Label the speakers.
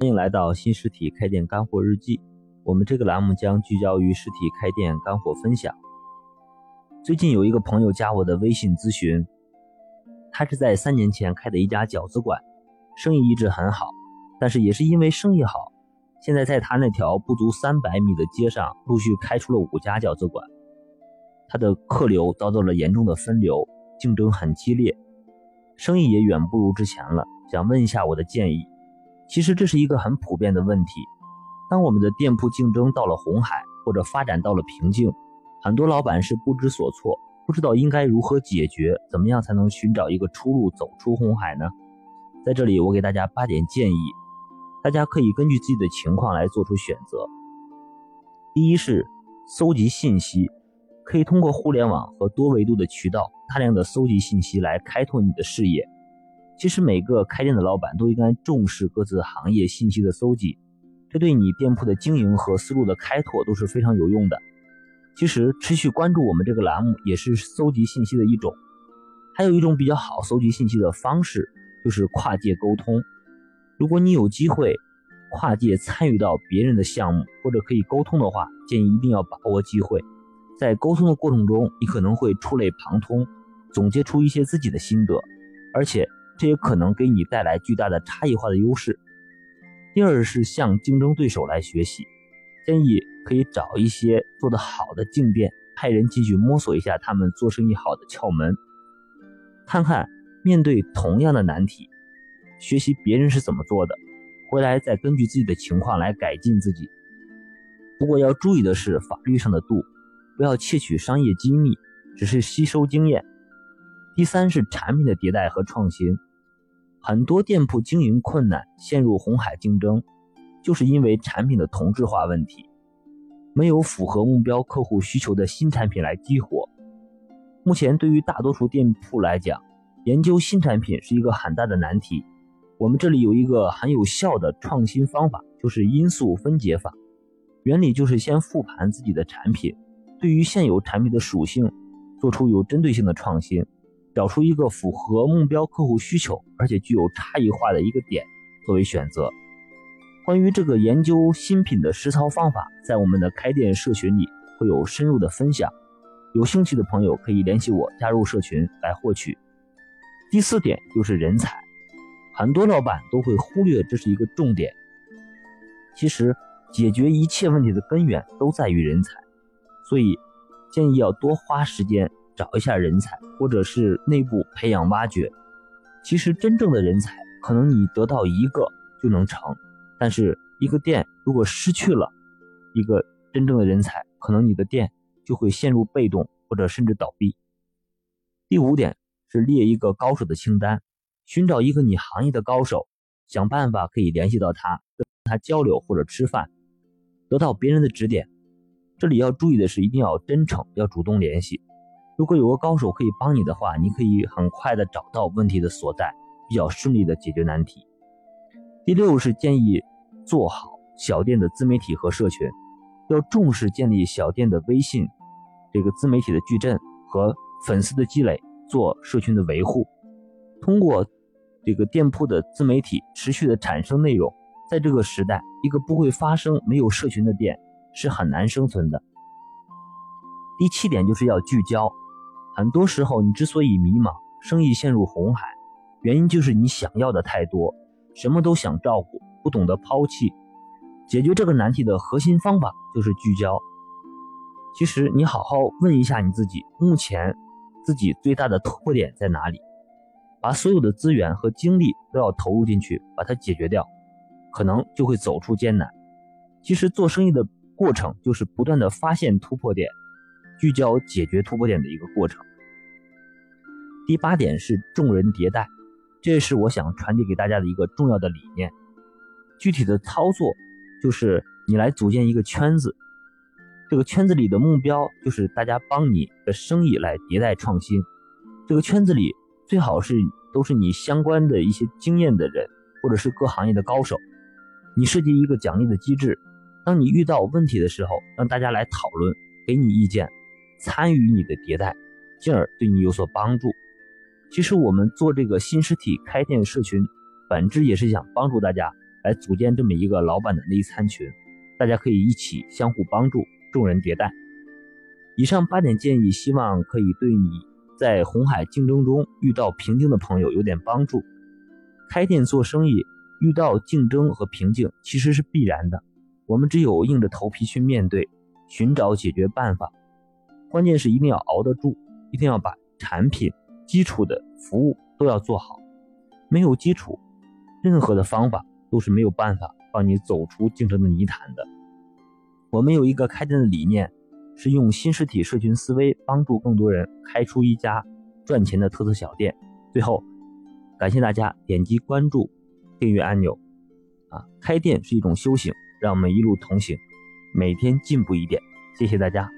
Speaker 1: 欢迎来到新实体开店干货日记。我们这个栏目将聚焦于实体开店干货分享。最近有一个朋友加我的微信咨询，他是在三年前开的一家饺子馆，生意一直很好，但是也是因为生意好，现在在他那条不足三百米的街上陆续开出了五家饺子馆，他的客流遭到了严重的分流，竞争很激烈，生意也远不如之前了。想问一下我的建议。其实这是一个很普遍的问题。当我们的店铺竞争到了红海，或者发展到了瓶颈，很多老板是不知所措，不知道应该如何解决，怎么样才能寻找一个出路，走出红海呢？在这里，我给大家八点建议，大家可以根据自己的情况来做出选择。第一是搜集信息，可以通过互联网和多维度的渠道，大量的搜集信息来开拓你的视野。其实每个开店的老板都应该重视各自行业信息的搜集，这对你店铺的经营和思路的开拓都是非常有用的。其实持续关注我们这个栏目也是搜集信息的一种。还有一种比较好搜集信息的方式就是跨界沟通。如果你有机会跨界参与到别人的项目或者可以沟通的话，建议一定要把握机会。在沟通的过程中，你可能会触类旁通，总结出一些自己的心得，而且。这也可能给你带来巨大的差异化的优势。第二是向竞争对手来学习，建议可以找一些做得好的竞店，派人进去摸索一下他们做生意好的窍门，看看面对同样的难题，学习别人是怎么做的，回来再根据自己的情况来改进自己。不过要注意的是法律上的度，不要窃取商业机密，只是吸收经验。第三是产品的迭代和创新。很多店铺经营困难，陷入红海竞争，就是因为产品的同质化问题，没有符合目标客户需求的新产品来激活。目前对于大多数店铺来讲，研究新产品是一个很大的难题。我们这里有一个很有效的创新方法，就是因素分解法。原理就是先复盘自己的产品，对于现有产品的属性，做出有针对性的创新。找出一个符合目标客户需求，而且具有差异化的一个点作为选择。关于这个研究新品的实操方法，在我们的开店社群里会有深入的分享。有兴趣的朋友可以联系我加入社群来获取。第四点就是人才，很多老板都会忽略这是一个重点。其实解决一切问题的根源都在于人才，所以建议要多花时间。找一下人才，或者是内部培养挖掘。其实真正的人才，可能你得到一个就能成，但是一个店如果失去了一个真正的人才，可能你的店就会陷入被动，或者甚至倒闭。第五点是列一个高手的清单，寻找一个你行业的高手，想办法可以联系到他，跟他交流或者吃饭，得到别人的指点。这里要注意的是，一定要真诚，要主动联系。如果有个高手可以帮你的话，你可以很快的找到问题的所在，比较顺利的解决难题。第六是建议做好小店的自媒体和社群，要重视建立小店的微信这个自媒体的矩阵和粉丝的积累，做社群的维护。通过这个店铺的自媒体持续的产生内容，在这个时代，一个不会发生没有社群的店是很难生存的。第七点就是要聚焦。很多时候，你之所以迷茫，生意陷入红海，原因就是你想要的太多，什么都想照顾，不懂得抛弃。解决这个难题的核心方法就是聚焦。其实，你好好问一下你自己，目前自己最大的突破点在哪里？把所有的资源和精力都要投入进去，把它解决掉，可能就会走出艰难。其实，做生意的过程就是不断的发现突破点。聚焦解决突破点的一个过程。第八点是众人迭代，这是我想传递给大家的一个重要的理念。具体的操作就是你来组建一个圈子，这个圈子里的目标就是大家帮你的生意来迭代创新。这个圈子里最好是都是你相关的一些经验的人，或者是各行业的高手。你设计一个奖励的机制，当你遇到问题的时候，让大家来讨论，给你意见。参与你的迭代，进而对你有所帮助。其实我们做这个新实体开店社群，本质也是想帮助大家来组建这么一个老板的内参群，大家可以一起相互帮助，众人迭代。以上八点建议，希望可以对你在红海竞争中遇到瓶颈的朋友有点帮助。开店做生意遇到竞争和瓶颈其实是必然的，我们只有硬着头皮去面对，寻找解决办法。关键是一定要熬得住，一定要把产品基础的服务都要做好。没有基础，任何的方法都是没有办法帮你走出竞争的泥潭的。我们有一个开店的理念，是用新实体社群思维帮助更多人开出一家赚钱的特色小店。最后，感谢大家点击关注、订阅按钮。啊，开店是一种修行，让我们一路同行，每天进步一点。谢谢大家。